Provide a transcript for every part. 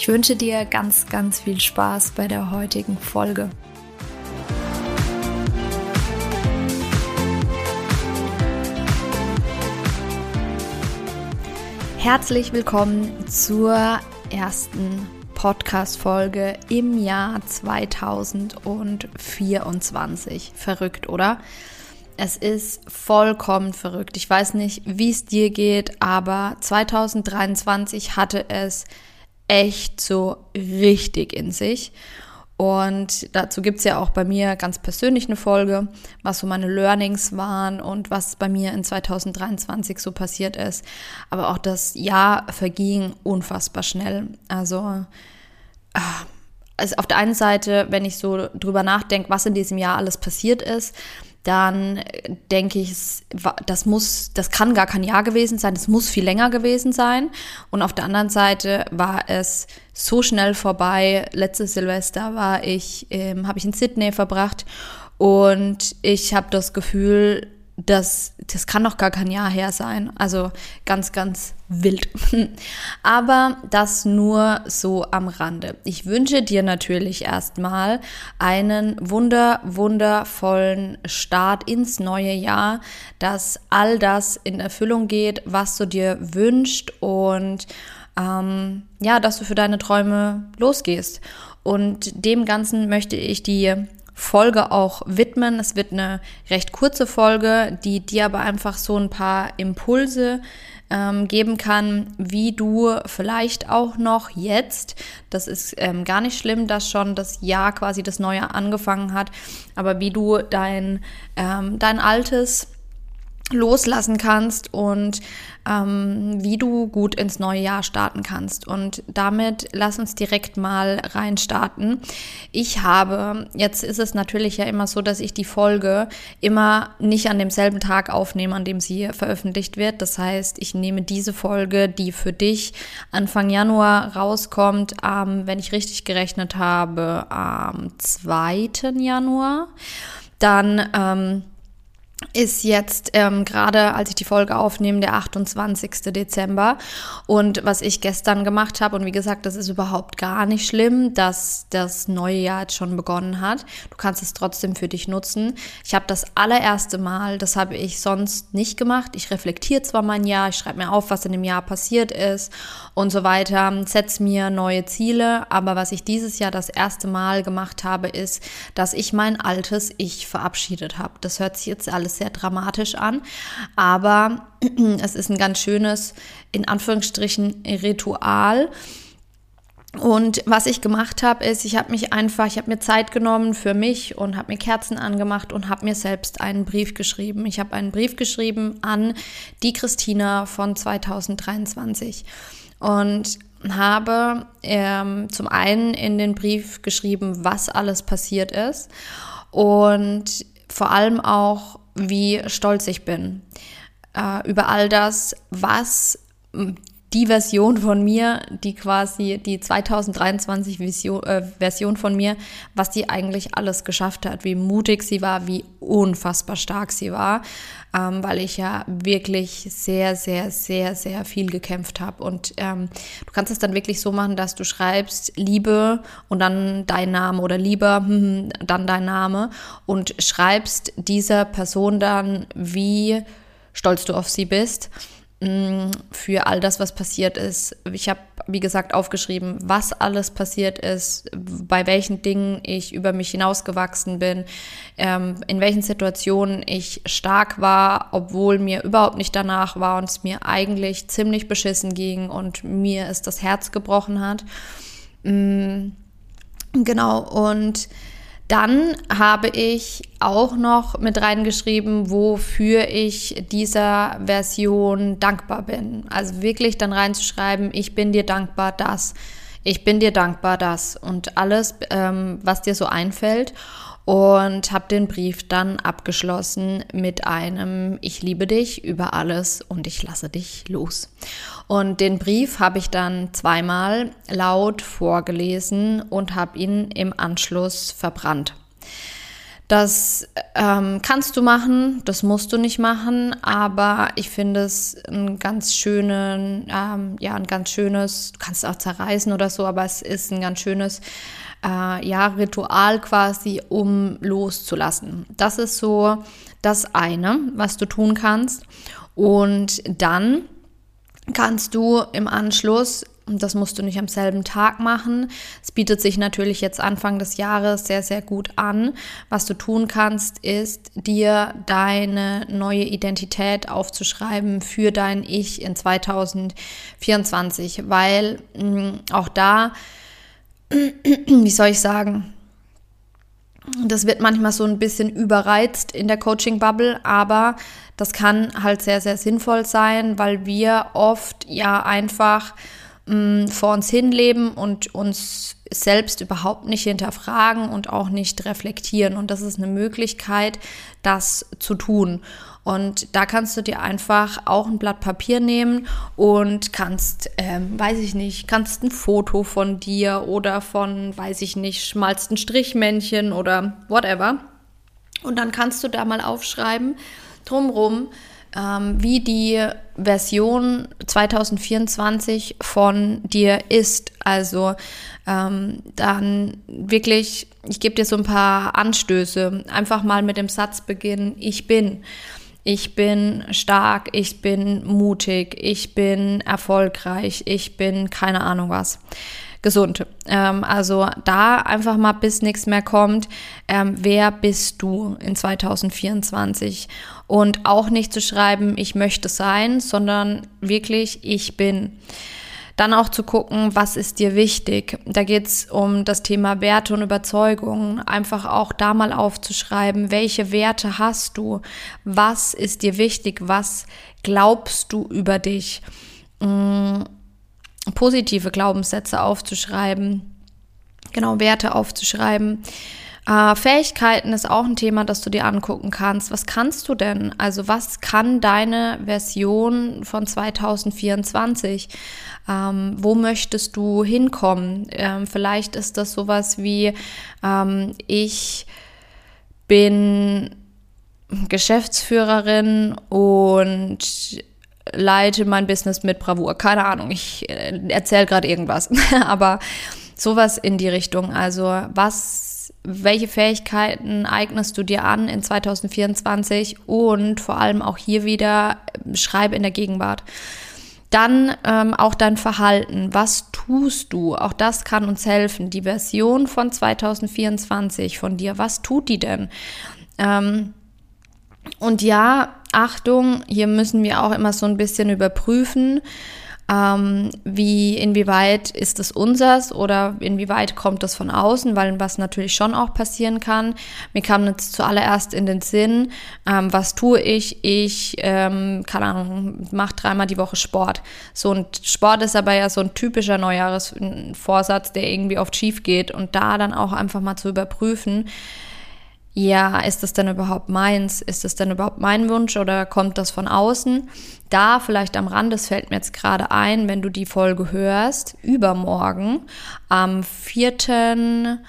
Ich wünsche dir ganz, ganz viel Spaß bei der heutigen Folge. Herzlich willkommen zur ersten Podcast-Folge im Jahr 2024. Verrückt, oder? Es ist vollkommen verrückt. Ich weiß nicht, wie es dir geht, aber 2023 hatte es echt so richtig in sich. Und dazu gibt es ja auch bei mir ganz persönlich eine Folge, was so meine Learnings waren und was bei mir in 2023 so passiert ist. Aber auch das Jahr verging unfassbar schnell. Also, also auf der einen Seite, wenn ich so drüber nachdenke, was in diesem Jahr alles passiert ist, dann denke ich, das muss, das kann gar kein Jahr gewesen sein, das muss viel länger gewesen sein. Und auf der anderen Seite war es so schnell vorbei. Letztes Silvester war ich, ähm, habe ich in Sydney verbracht und ich habe das Gefühl, das, das kann doch gar kein Jahr her sein. Also ganz, ganz wild. Aber das nur so am Rande. Ich wünsche dir natürlich erstmal einen wunder, wundervollen Start ins neue Jahr, dass all das in Erfüllung geht, was du dir wünschst und ähm, ja, dass du für deine Träume losgehst. Und dem Ganzen möchte ich dir Folge auch widmen. Es wird eine recht kurze Folge, die dir aber einfach so ein paar Impulse ähm, geben kann, wie du vielleicht auch noch jetzt, das ist ähm, gar nicht schlimm, dass schon das Jahr quasi das neue angefangen hat, aber wie du dein, ähm, dein altes loslassen kannst und ähm, wie du gut ins neue Jahr starten kannst. Und damit lass uns direkt mal rein starten. Ich habe, jetzt ist es natürlich ja immer so, dass ich die Folge immer nicht an demselben Tag aufnehme, an dem sie veröffentlicht wird. Das heißt, ich nehme diese Folge, die für dich Anfang Januar rauskommt, ähm, wenn ich richtig gerechnet habe, am 2. Januar. Dann ähm, ist jetzt ähm, gerade, als ich die Folge aufnehme, der 28. Dezember. Und was ich gestern gemacht habe, und wie gesagt, das ist überhaupt gar nicht schlimm, dass das neue Jahr jetzt schon begonnen hat. Du kannst es trotzdem für dich nutzen. Ich habe das allererste Mal, das habe ich sonst nicht gemacht. Ich reflektiere zwar mein Jahr, ich schreibe mir auf, was in dem Jahr passiert ist und so weiter, setze mir neue Ziele. Aber was ich dieses Jahr das erste Mal gemacht habe, ist, dass ich mein altes Ich verabschiedet habe. Das hört sich jetzt alles alles sehr dramatisch an, aber es ist ein ganz schönes, in Anführungsstrichen, Ritual. Und was ich gemacht habe, ist, ich habe mich einfach, ich habe mir Zeit genommen für mich und habe mir Kerzen angemacht und habe mir selbst einen Brief geschrieben. Ich habe einen Brief geschrieben an die Christina von 2023 und habe ähm, zum einen in den Brief geschrieben, was alles passiert ist und vor allem auch, wie stolz ich bin äh, über all das, was die Version von mir, die quasi die 2023 Vision, äh, Version von mir, was die eigentlich alles geschafft hat, wie mutig sie war, wie unfassbar stark sie war, ähm, weil ich ja wirklich sehr, sehr, sehr, sehr viel gekämpft habe. Und ähm, du kannst es dann wirklich so machen, dass du schreibst Liebe und dann dein Name oder lieber hm, dann dein Name und schreibst dieser Person dann, wie stolz du auf sie bist für all das, was passiert ist. Ich habe, wie gesagt, aufgeschrieben, was alles passiert ist, bei welchen Dingen ich über mich hinausgewachsen bin, ähm, in welchen Situationen ich stark war, obwohl mir überhaupt nicht danach war und es mir eigentlich ziemlich beschissen ging und mir es das Herz gebrochen hat. Mm, genau, und dann habe ich auch noch mit reingeschrieben, wofür ich dieser Version dankbar bin. Also wirklich dann reinzuschreiben, ich bin dir dankbar, dass Ich bin dir dankbar, dass und alles, ähm, was dir so einfällt und habe den Brief dann abgeschlossen mit einem Ich liebe dich über alles und ich lasse dich los. Und den Brief habe ich dann zweimal laut vorgelesen und habe ihn im Anschluss verbrannt. Das ähm, kannst du machen, das musst du nicht machen, aber ich finde es ein ganz schönen, ähm, ja, ein ganz schönes, du kannst es auch zerreißen oder so, aber es ist ein ganz schönes äh, ja, Ritual quasi, um loszulassen. Das ist so das eine, was du tun kannst. Und dann kannst du im Anschluss und das musst du nicht am selben Tag machen. Es bietet sich natürlich jetzt Anfang des Jahres sehr, sehr gut an. Was du tun kannst, ist dir deine neue Identität aufzuschreiben für dein Ich in 2024, weil mh, mm, auch da wie soll ich sagen, das wird manchmal so ein bisschen überreizt in der Coaching-Bubble, aber das kann halt sehr, sehr sinnvoll sein, weil wir oft ja einfach mh, vor uns hinleben und uns selbst überhaupt nicht hinterfragen und auch nicht reflektieren. Und das ist eine Möglichkeit, das zu tun. Und da kannst du dir einfach auch ein Blatt Papier nehmen und kannst, ähm, weiß ich nicht, kannst ein Foto von dir oder von, weiß ich nicht, schmalsten Strichmännchen oder whatever. Und dann kannst du da mal aufschreiben, drumrum, ähm, wie die Version 2024 von dir ist. Also ähm, dann wirklich, ich gebe dir so ein paar Anstöße. Einfach mal mit dem Satz beginnen, ich bin. Ich bin stark, ich bin mutig, ich bin erfolgreich, ich bin keine Ahnung was gesund. Ähm, also da einfach mal, bis nichts mehr kommt, ähm, wer bist du in 2024? Und auch nicht zu schreiben, ich möchte sein, sondern wirklich, ich bin. Dann auch zu gucken, was ist dir wichtig. Da geht es um das Thema Werte und Überzeugungen. Einfach auch da mal aufzuschreiben, welche Werte hast du? Was ist dir wichtig? Was glaubst du über dich? Mhm positive Glaubenssätze aufzuschreiben, genau Werte aufzuschreiben. Äh, Fähigkeiten ist auch ein Thema, das du dir angucken kannst. Was kannst du denn? Also was kann deine Version von 2024? Ähm, wo möchtest du hinkommen? Ähm, vielleicht ist das sowas wie, ähm, ich bin Geschäftsführerin und leite mein Business mit Bravour. Keine Ahnung, ich äh, erzähle gerade irgendwas. Aber sowas in die Richtung. Also was, welche Fähigkeiten eignest du dir an in 2024 und vor allem auch hier wieder äh, schreibe in der Gegenwart. Dann ähm, auch dein Verhalten. Was tust du? Auch das kann uns helfen. Die Version von 2024 von dir, was tut die denn? Ähm, und ja, Achtung, hier müssen wir auch immer so ein bisschen überprüfen, ähm, wie, inwieweit ist es unsers oder inwieweit kommt das von außen, weil was natürlich schon auch passieren kann. Mir kam jetzt zuallererst in den Sinn, ähm, was tue ich? Ich, ähm, keine Ahnung, mache dreimal die Woche Sport. So ein Sport ist aber ja so ein typischer Neujahresvorsatz, der irgendwie oft schief geht und da dann auch einfach mal zu überprüfen, ja, ist das denn überhaupt meins? Ist das denn überhaupt mein Wunsch oder kommt das von außen? Da vielleicht am Rand, das fällt mir jetzt gerade ein, wenn du die Folge hörst, übermorgen am 4.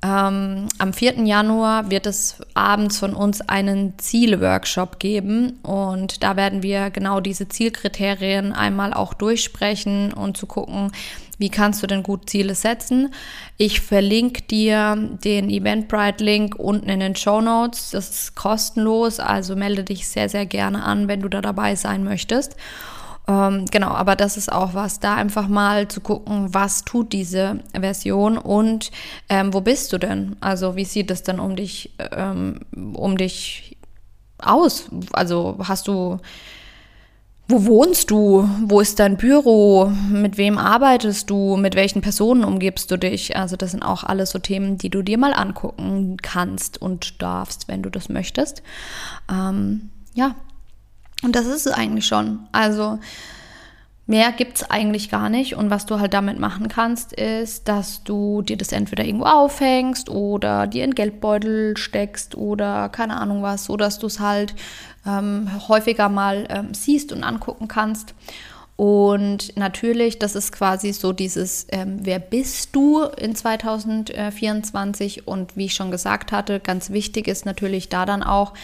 Ähm, am 4. Januar wird es abends von uns einen Ziele-Workshop geben und da werden wir genau diese Zielkriterien einmal auch durchsprechen und zu gucken, wie kannst du denn gut Ziele setzen? Ich verlinke dir den Eventbrite-Link unten in den Show Notes. Das ist kostenlos, also melde dich sehr, sehr gerne an, wenn du da dabei sein möchtest. Ähm, genau, aber das ist auch was, da einfach mal zu gucken, was tut diese Version und ähm, wo bist du denn? Also wie sieht es denn um dich, ähm, um dich aus? Also hast du wo wohnst du? Wo ist dein Büro? Mit wem arbeitest du? Mit welchen Personen umgibst du dich? Also das sind auch alles so Themen, die du dir mal angucken kannst und darfst, wenn du das möchtest. Ähm, ja, und das ist es eigentlich schon. Also Mehr gibt es eigentlich gar nicht. Und was du halt damit machen kannst, ist, dass du dir das entweder irgendwo aufhängst oder dir in Geldbeutel steckst oder keine Ahnung was, so dass du es halt ähm, häufiger mal ähm, siehst und angucken kannst. Und natürlich, das ist quasi so dieses, ähm, wer bist du in 2024? Und wie ich schon gesagt hatte, ganz wichtig ist natürlich da dann auch,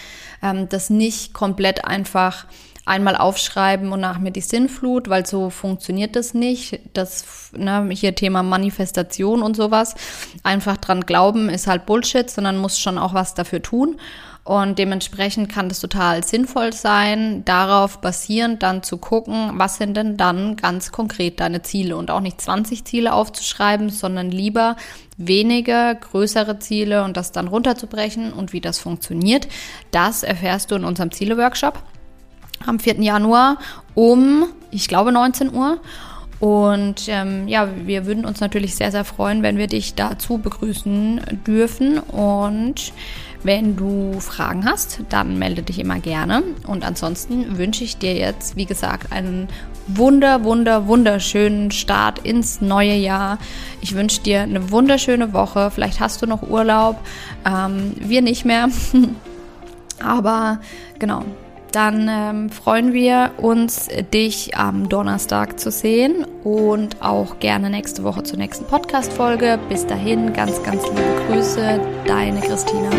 ähm, das nicht komplett einfach einmal aufschreiben und nach mir die Sinnflut, weil so funktioniert das nicht. Das ne, hier Thema Manifestation und sowas. Einfach dran glauben ist halt Bullshit, sondern muss schon auch was dafür tun. Und dementsprechend kann das total sinnvoll sein, darauf basierend dann zu gucken, was sind denn dann ganz konkret deine Ziele und auch nicht 20 Ziele aufzuschreiben, sondern lieber wenige, größere Ziele und das dann runterzubrechen und wie das funktioniert. Das erfährst du in unserem Ziele-Workshop am 4. Januar um, ich glaube, 19 Uhr. Und ähm, ja, wir würden uns natürlich sehr, sehr freuen, wenn wir dich dazu begrüßen dürfen. Und wenn du Fragen hast, dann melde dich immer gerne. Und ansonsten wünsche ich dir jetzt, wie gesagt, einen wunder, wunder, wunderschönen Start ins neue Jahr. Ich wünsche dir eine wunderschöne Woche. Vielleicht hast du noch Urlaub. Ähm, wir nicht mehr. Aber genau, dann ähm, freuen wir uns, dich am Donnerstag zu sehen und auch gerne nächste Woche zur nächsten Podcast-Folge. Bis dahin, ganz, ganz liebe Grüße, deine Christina.